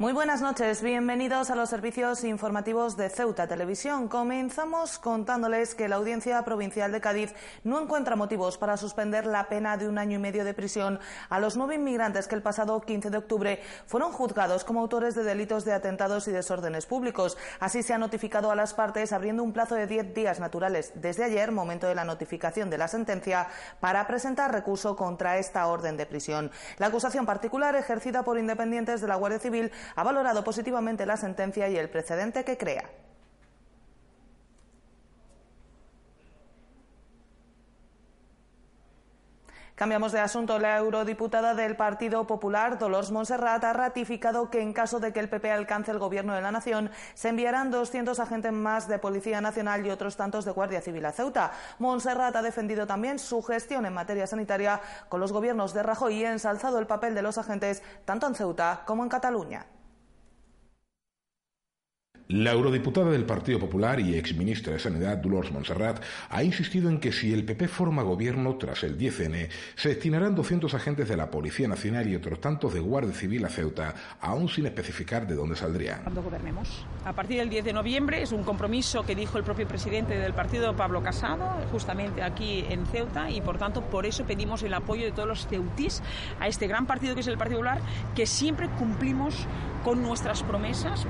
Muy buenas noches, bienvenidos a los servicios informativos de Ceuta Televisión. Comenzamos contándoles que la Audiencia Provincial de Cádiz no encuentra motivos para suspender la pena de un año y medio de prisión a los nueve inmigrantes que el pasado 15 de octubre fueron juzgados como autores de delitos de atentados y desórdenes públicos. Así se ha notificado a las partes abriendo un plazo de diez días naturales desde ayer, momento de la notificación de la sentencia, para presentar recurso contra esta orden de prisión. La acusación particular ejercida por independientes de la Guardia Civil ha valorado positivamente la sentencia y el precedente que crea. Cambiamos de asunto. La eurodiputada del Partido Popular, Dolores Monserrat, ha ratificado que en caso de que el PP alcance el gobierno de la nación, se enviarán 200 agentes más de Policía Nacional y otros tantos de Guardia Civil a Ceuta. Monserrat ha defendido también su gestión en materia sanitaria con los gobiernos de Rajoy y ha ensalzado el papel de los agentes tanto en Ceuta como en Cataluña. La eurodiputada del Partido Popular y exministra de Sanidad, Dolores Montserrat, ha insistido en que si el PP forma gobierno tras el 10N, se destinarán 200 agentes de la Policía Nacional y otros tantos de Guardia Civil a Ceuta, aún sin especificar de dónde saldrían. Cuando gobernemos. A partir del 10 de noviembre es un compromiso que dijo el propio presidente del partido, Pablo Casado, justamente aquí en Ceuta, y por tanto por eso pedimos el apoyo de todos los ceutís a este gran partido que es el Partido Popular, que siempre cumplimos con nuestras promesas.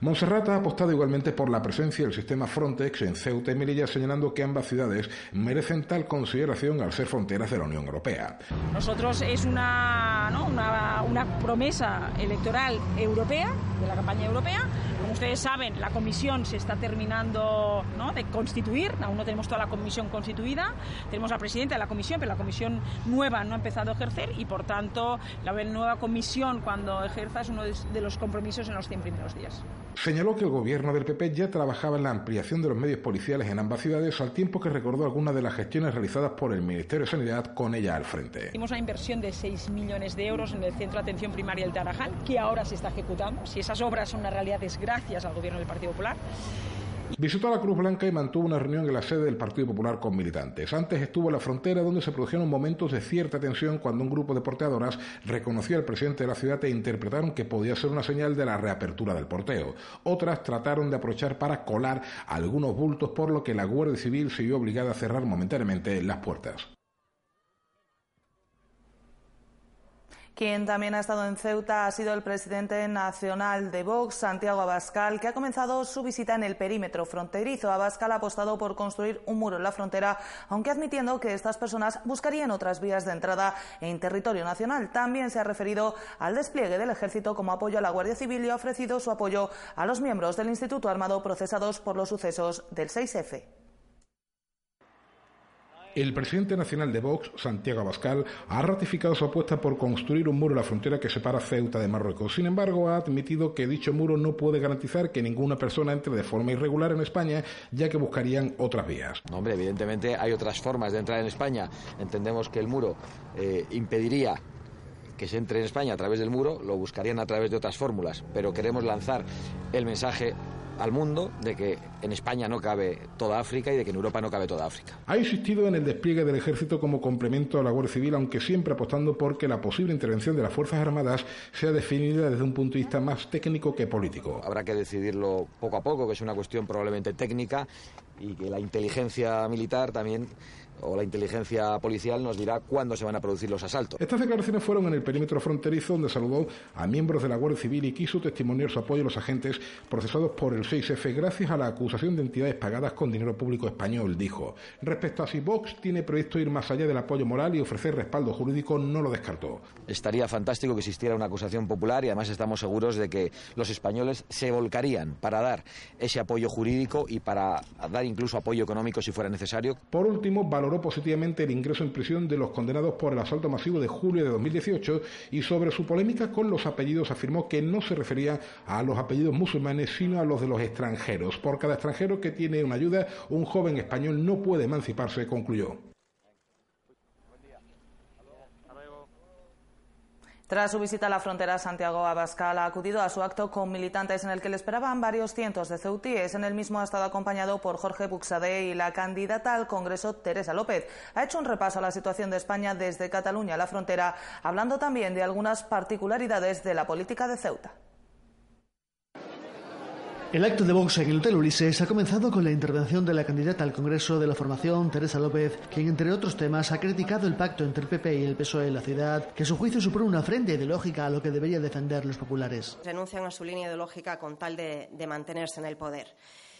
Montserrat ha apostado igualmente por la presencia del sistema Frontex en Ceuta y Melilla, señalando que ambas ciudades merecen tal consideración al ser fronteras de la Unión Europea. Nosotros es una, una, una promesa electoral europea, de la campaña europea, como ustedes saben, la comisión se está terminando ¿no? de constituir, aún no tenemos toda la comisión constituida, tenemos la presidenta de la comisión, pero la comisión nueva no ha empezado a ejercer y, por tanto, la nueva comisión, cuando ejerza, es uno de los compromisos en los 100 primeros días. Señaló que el gobierno del PP ya trabajaba en la ampliación de los medios policiales en ambas ciudades, al tiempo que recordó algunas de las gestiones realizadas por el Ministerio de Sanidad con ella al frente. Hicimos una inversión de 6 millones de euros en el Centro de Atención Primaria del Tarajal, que ahora se está ejecutando. Si esas obras son una realidad, es gracias al gobierno del Partido Popular. Visitó la Cruz Blanca y mantuvo una reunión en la sede del Partido Popular con militantes. Antes estuvo en la frontera donde se produjeron momentos de cierta tensión cuando un grupo de porteadoras reconoció al presidente de la ciudad e interpretaron que podía ser una señal de la reapertura del porteo. Otras trataron de aprovechar para colar algunos bultos por lo que la Guardia Civil se vio obligada a cerrar momentáneamente las puertas. Quien también ha estado en Ceuta ha sido el presidente nacional de Vox, Santiago Abascal, que ha comenzado su visita en el perímetro fronterizo. Abascal ha apostado por construir un muro en la frontera, aunque admitiendo que estas personas buscarían otras vías de entrada en territorio nacional. También se ha referido al despliegue del ejército como apoyo a la Guardia Civil y ha ofrecido su apoyo a los miembros del Instituto Armado procesados por los sucesos del 6F. El presidente nacional de Vox, Santiago Abascal, ha ratificado su apuesta por construir un muro en la frontera que separa Ceuta de Marruecos. Sin embargo, ha admitido que dicho muro no puede garantizar que ninguna persona entre de forma irregular en España, ya que buscarían otras vías. hombre, evidentemente hay otras formas de entrar en España. Entendemos que el muro eh, impediría que se entre en España a través del muro, lo buscarían a través de otras fórmulas, pero queremos lanzar el mensaje al mundo de que en España no cabe toda África y de que en Europa no cabe toda África. Ha insistido en el despliegue del ejército como complemento a la Guardia Civil, aunque siempre apostando por que la posible intervención de las Fuerzas Armadas sea definida desde un punto de vista más técnico que político. Habrá que decidirlo poco a poco, que es una cuestión probablemente técnica y que la inteligencia militar también o la inteligencia policial nos dirá cuándo se van a producir los asaltos. Estas declaraciones fueron en el perímetro fronterizo donde saludó a miembros de la Guardia Civil y quiso testimoniar su apoyo a los agentes procesados por el 6F gracias a la acusación de entidades pagadas con dinero público español, dijo. Respecto a si Vox tiene previsto ir más allá del apoyo moral y ofrecer respaldo jurídico, no lo descartó. Estaría fantástico que existiera una acusación popular y además estamos seguros de que los españoles se volcarían para dar ese apoyo jurídico y para dar incluso apoyo económico si fuera necesario. Por último, valoró positivamente el ingreso en prisión de los condenados por el asalto masivo de julio de 2018 y sobre su polémica con los apellidos afirmó que no se refería a los apellidos musulmanes sino a los de los extranjeros. Por cada extranjero que tiene una ayuda, un joven español no puede emanciparse, concluyó. Tras su visita a la frontera, Santiago Abascal ha acudido a su acto con militantes en el que le esperaban varios cientos de ceutíes. En el mismo ha estado acompañado por Jorge Buxadé y la candidata al Congreso, Teresa López. Ha hecho un repaso a la situación de España desde Cataluña a la frontera, hablando también de algunas particularidades de la política de Ceuta. El acto de Vox en el Hotel Ulises ha comenzado con la intervención de la candidata al Congreso de la Formación, Teresa López, quien, entre otros temas, ha criticado el pacto entre el PP y el PSOE en la ciudad, que su juicio supone una frente ideológica a lo que debería defender los populares. Renuncian a su línea ideológica con tal de, de mantenerse en el poder.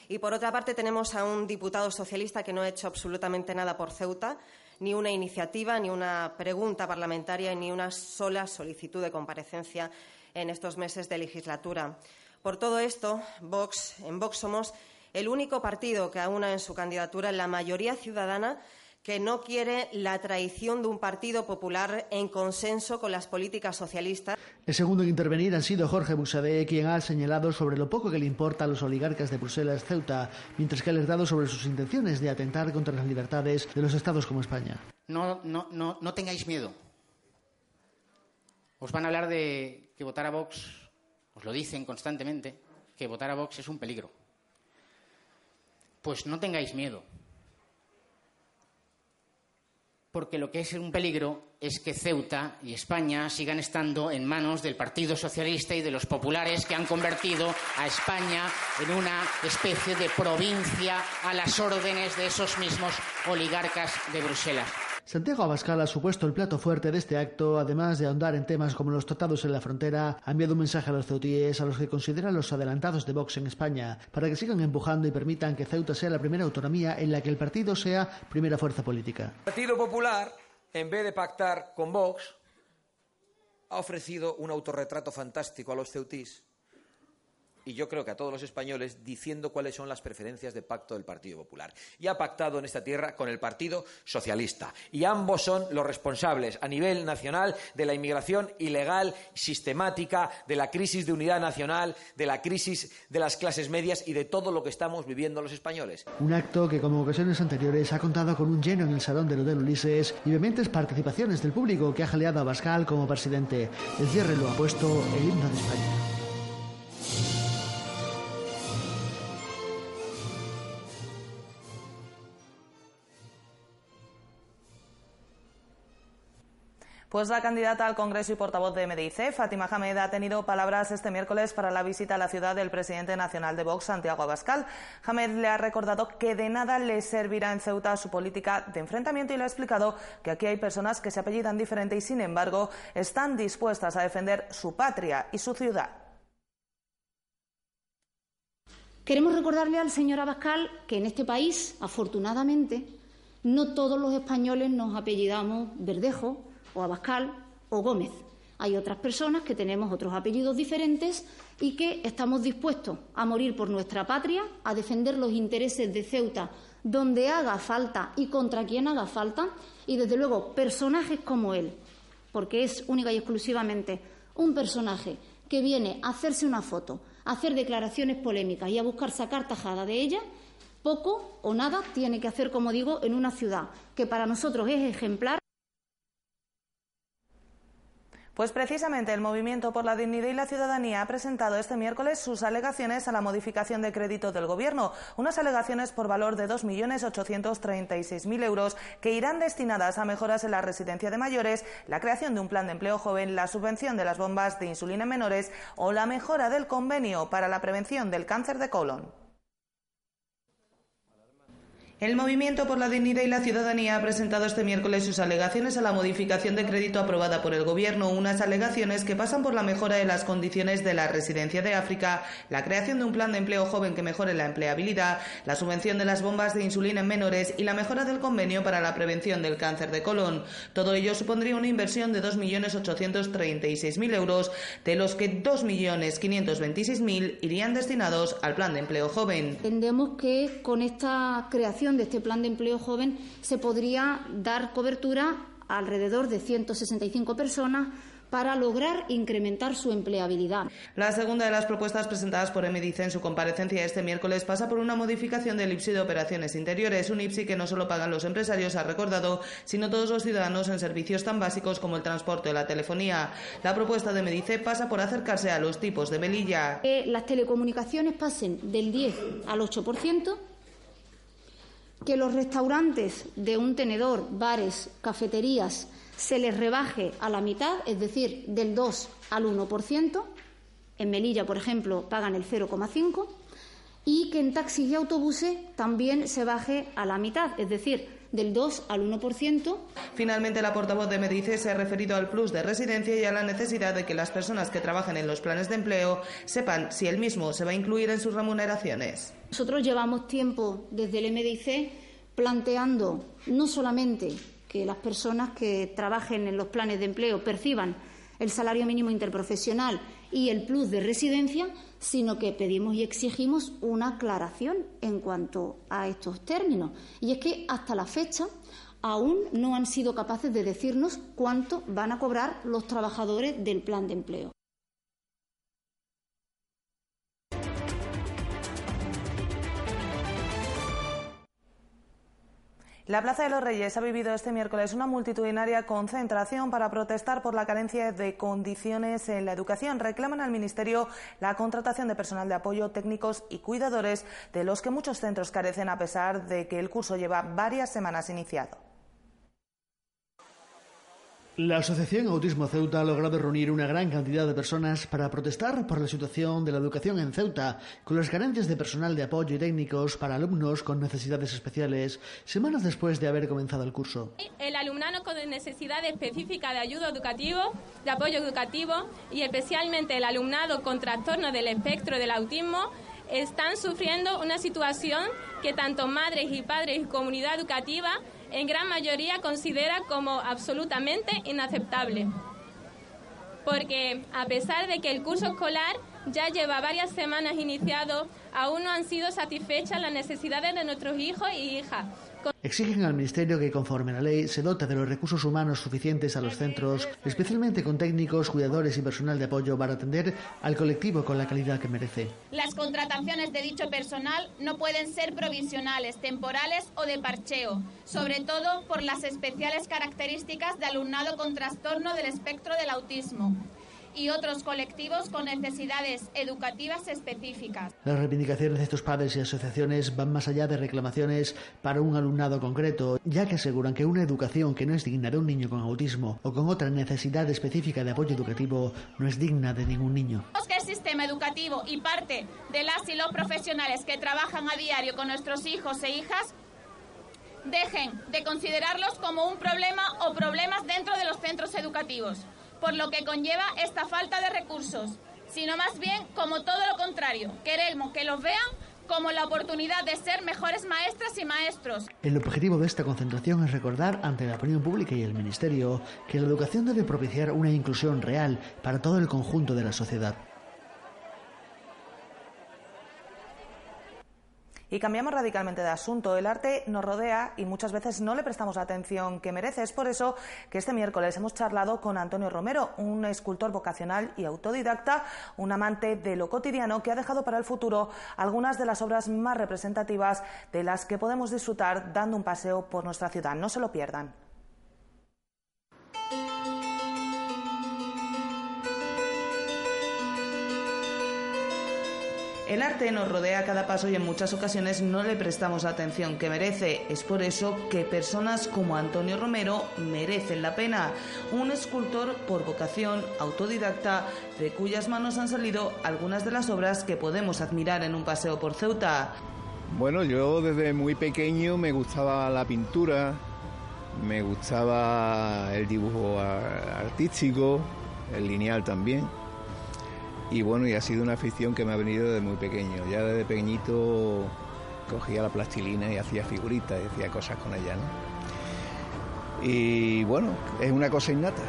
Y por otra parte tenemos a un diputado socialista que no ha hecho absolutamente nada por Ceuta, ni una iniciativa, ni una pregunta parlamentaria, ni una sola solicitud de comparecencia en estos meses de legislatura. Por todo esto, Vox, en Vox somos el único partido que aúna en su candidatura la mayoría ciudadana que no quiere la traición de un partido popular en consenso con las políticas socialistas. El segundo en intervenir ha sido Jorge Busadé, quien ha señalado sobre lo poco que le importa a los oligarcas de Bruselas Ceuta, mientras que ha alertado sobre sus intenciones de atentar contra las libertades de los estados como España. No, no, no, no tengáis miedo. Os van a hablar de que votar a Vox os lo dicen constantemente, que votar a Vox es un peligro. Pues no tengáis miedo. Porque lo que es un peligro es que Ceuta y España sigan estando en manos del Partido Socialista y de los populares que han convertido a España en una especie de provincia a las órdenes de esos mismos oligarcas de Bruselas. Santiago Abascal ha supuesto el plato fuerte de este acto, además de ahondar en temas como los tratados en la frontera, ha enviado un mensaje a los ceutíes, a los que consideran los adelantados de Vox en España, para que sigan empujando y permitan que Ceuta sea la primera autonomía en la que el partido sea primera fuerza política. El Partido Popular, en vez de pactar con Vox, ha ofrecido un autorretrato fantástico a los ceutís y yo creo que a todos los españoles diciendo cuáles son las preferencias de pacto del Partido Popular. Y ha pactado en esta tierra con el Partido Socialista. Y ambos son los responsables a nivel nacional de la inmigración ilegal, sistemática, de la crisis de unidad nacional, de la crisis de las clases medias y de todo lo que estamos viviendo los españoles. Un acto que, como ocasiones anteriores, ha contado con un lleno en el Salón del Hotel Ulises y vehementes participaciones del público que ha jaleado a Bascal como presidente. El cierre lo ha puesto el himno de España. Pues la candidata al Congreso y portavoz de MDIC, Fátima Hamed, ha tenido palabras este miércoles para la visita a la ciudad del presidente nacional de Vox, Santiago Abascal. Hamed le ha recordado que de nada le servirá en Ceuta su política de enfrentamiento y le ha explicado que aquí hay personas que se apellidan diferente y, sin embargo, están dispuestas a defender su patria y su ciudad. Queremos recordarle al señor Abascal que en este país, afortunadamente, no todos los españoles nos apellidamos Verdejo, o Abascal o Gómez. Hay otras personas que tenemos otros apellidos diferentes y que estamos dispuestos a morir por nuestra patria, a defender los intereses de Ceuta donde haga falta y contra quien haga falta, y desde luego personajes como él, porque es única y exclusivamente un personaje que viene a hacerse una foto, a hacer declaraciones polémicas y a buscar sacar tajada de ella, poco o nada tiene que hacer, como digo, en una ciudad que para nosotros es ejemplar. Pues precisamente el Movimiento por la Dignidad y la Ciudadanía ha presentado este miércoles sus alegaciones a la modificación de crédito del Gobierno, unas alegaciones por valor de 2.836.000 euros que irán destinadas a mejoras en la residencia de mayores, la creación de un plan de empleo joven, la subvención de las bombas de insulina en menores o la mejora del convenio para la prevención del cáncer de colon. El Movimiento por la Dignidad y la Ciudadanía ha presentado este miércoles sus alegaciones a la modificación de crédito aprobada por el Gobierno, unas alegaciones que pasan por la mejora de las condiciones de la residencia de África, la creación de un plan de empleo joven que mejore la empleabilidad, la subvención de las bombas de insulina en menores y la mejora del convenio para la prevención del cáncer de colon. Todo ello supondría una inversión de 2.836.000 euros, de los que 2.526.000 irían destinados al plan de empleo joven. Entendemos que con esta creación de este plan de empleo joven se podría dar cobertura a alrededor de 165 personas para lograr incrementar su empleabilidad. La segunda de las propuestas presentadas por Emedice en su comparecencia este miércoles pasa por una modificación del IPSI de operaciones interiores, un IPSI que no solo pagan los empresarios, ha recordado, sino todos los ciudadanos en servicios tan básicos como el transporte o la telefonía. La propuesta de Medice pasa por acercarse a los tipos de velilla. Que las telecomunicaciones pasen del 10 al 8% que los restaurantes de un tenedor, bares, cafeterías, se les rebaje a la mitad, es decir, del 2 al 1%. En Melilla, por ejemplo, pagan el 0,5%. y que en taxis y autobuses también se baje a la mitad, es decir, del 2 al 1%. Finalmente, la portavoz de Medice se ha referido al plus de residencia y a la necesidad de que las personas que trabajen en los planes de empleo sepan si el mismo se va a incluir en sus remuneraciones. Nosotros llevamos tiempo desde el MDIC planteando no solamente que las personas que trabajen en los planes de empleo perciban el salario mínimo interprofesional y el plus de residencia, sino que pedimos y exigimos una aclaración en cuanto a estos términos. Y es que hasta la fecha aún no han sido capaces de decirnos cuánto van a cobrar los trabajadores del plan de empleo. La Plaza de los Reyes ha vivido este miércoles una multitudinaria concentración para protestar por la carencia de condiciones en la educación. Reclaman al Ministerio la contratación de personal de apoyo, técnicos y cuidadores, de los que muchos centros carecen a pesar de que el curso lleva varias semanas iniciado. La Asociación Autismo Ceuta ha logrado reunir una gran cantidad de personas para protestar por la situación de la educación en Ceuta, con las carencias de personal de apoyo y técnicos para alumnos con necesidades especiales, semanas después de haber comenzado el curso. El alumnado con necesidad específica de ayuda educativo, de apoyo educativo y especialmente el alumnado con trastorno del espectro del autismo están sufriendo una situación que tanto madres y padres y comunidad educativa en gran mayoría considera como absolutamente inaceptable. Porque a pesar de que el curso escolar ya lleva varias semanas iniciado, aún no han sido satisfechas las necesidades de nuestros hijos y hijas. Exigen al Ministerio que, conforme a la ley, se dote de los recursos humanos suficientes a los centros, especialmente con técnicos, cuidadores y personal de apoyo para atender al colectivo con la calidad que merece. Las contrataciones de dicho personal no pueden ser provisionales, temporales o de parcheo, sobre todo por las especiales características de alumnado con trastorno del espectro del autismo y otros colectivos con necesidades educativas específicas. Las reivindicaciones de estos padres y asociaciones van más allá de reclamaciones para un alumnado concreto, ya que aseguran que una educación que no es digna de un niño con autismo o con otra necesidad específica de apoyo educativo no es digna de ningún niño. Que el sistema educativo y parte de las y los profesionales que trabajan a diario con nuestros hijos e hijas dejen de considerarlos como un problema o problemas dentro de los centros educativos por lo que conlleva esta falta de recursos, sino más bien como todo lo contrario. Queremos que los vean como la oportunidad de ser mejores maestras y maestros. El objetivo de esta concentración es recordar ante la opinión pública y el Ministerio que la educación debe propiciar una inclusión real para todo el conjunto de la sociedad. Y cambiamos radicalmente de asunto. El arte nos rodea y muchas veces no le prestamos la atención que merece. Es por eso que este miércoles hemos charlado con Antonio Romero, un escultor vocacional y autodidacta, un amante de lo cotidiano que ha dejado para el futuro algunas de las obras más representativas de las que podemos disfrutar dando un paseo por nuestra ciudad. No se lo pierdan. El arte nos rodea a cada paso y en muchas ocasiones no le prestamos la atención que merece. Es por eso que personas como Antonio Romero merecen la pena. Un escultor por vocación autodidacta de cuyas manos han salido algunas de las obras que podemos admirar en un paseo por Ceuta. Bueno, yo desde muy pequeño me gustaba la pintura, me gustaba el dibujo artístico, el lineal también y bueno, y ha sido una afición que me ha venido desde muy pequeño. Ya desde pequeñito cogía la plastilina y hacía figuritas y hacía cosas con ella, ¿no? Y bueno, es una cosa innata.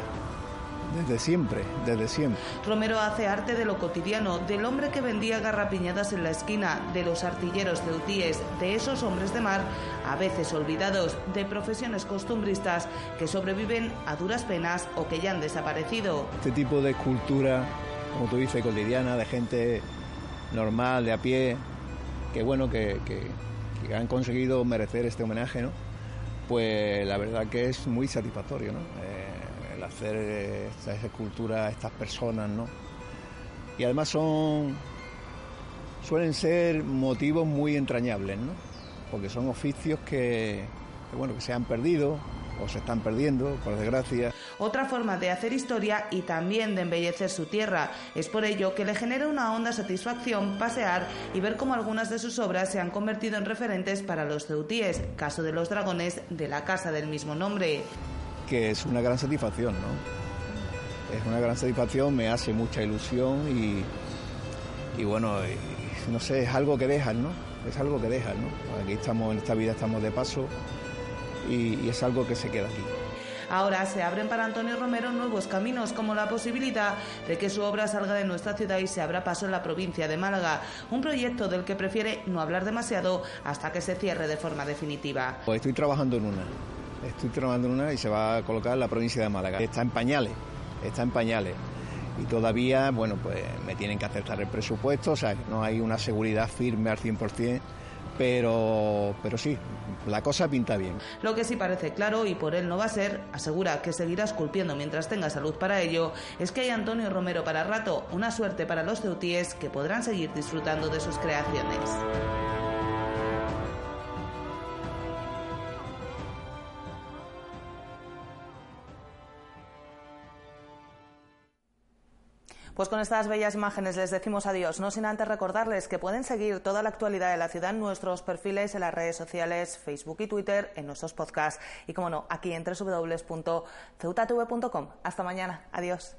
Desde siempre, desde siempre. Romero hace arte de lo cotidiano, del hombre que vendía garrapiñadas en la esquina, de los artilleros ceutíes, de esos hombres de mar, a veces olvidados, de profesiones costumbristas que sobreviven a duras penas o que ya han desaparecido. Este tipo de escultura como tú dices, cotidiana, de gente normal, de a pie, que bueno, que, han conseguido merecer este homenaje, ¿no? Pues la verdad que es muy satisfactorio, ¿no? Eh, el hacer esta, escultura a estas personas, ¿no? Y además son, suelen ser motivos muy entrañables, ¿no? Porque son oficios que, bueno, que se han perdido, o se están perdiendo, por desgracia. Otra forma de hacer historia y también de embellecer su tierra. Es por ello que le genera una honda satisfacción pasear y ver cómo algunas de sus obras se han convertido en referentes para los ceutíes, caso de los dragones de la casa del mismo nombre. Que es una gran satisfacción, ¿no? Es una gran satisfacción, me hace mucha ilusión y, y bueno, no sé, es algo que dejan, ¿no? Es algo que dejan, ¿no? Aquí estamos, en esta vida estamos de paso y, es algo que se queda aquí. Ahora se abren para Antonio Romero nuevos caminos, como la posibilidad de que su obra salga de nuestra ciudad y se abra paso en la provincia de Málaga, un proyecto del que prefiere no hablar demasiado hasta que se cierre de forma definitiva. Pues estoy trabajando en una, estoy trabajando en una y se va a colocar en la provincia de Málaga. Está en pañales, está en pañales. Y todavía, bueno, pues me tienen que aceptar el presupuesto, o sea, no hay una seguridad firme al 100%, pero, pero sí, la cosa pinta bien. Lo que sí parece claro, y por él no va a ser, asegura que seguirá esculpiendo mientras tenga salud para ello, es que hay Antonio Romero para rato, una suerte para los ceutíes que podrán seguir disfrutando de sus creaciones. Pues con estas bellas imágenes les decimos adiós, no sin antes recordarles que pueden seguir toda la actualidad de la ciudad en nuestros perfiles en las redes sociales, Facebook y Twitter, en nuestros podcasts y, como no, aquí en www.ceutatv.com. Hasta mañana. Adiós.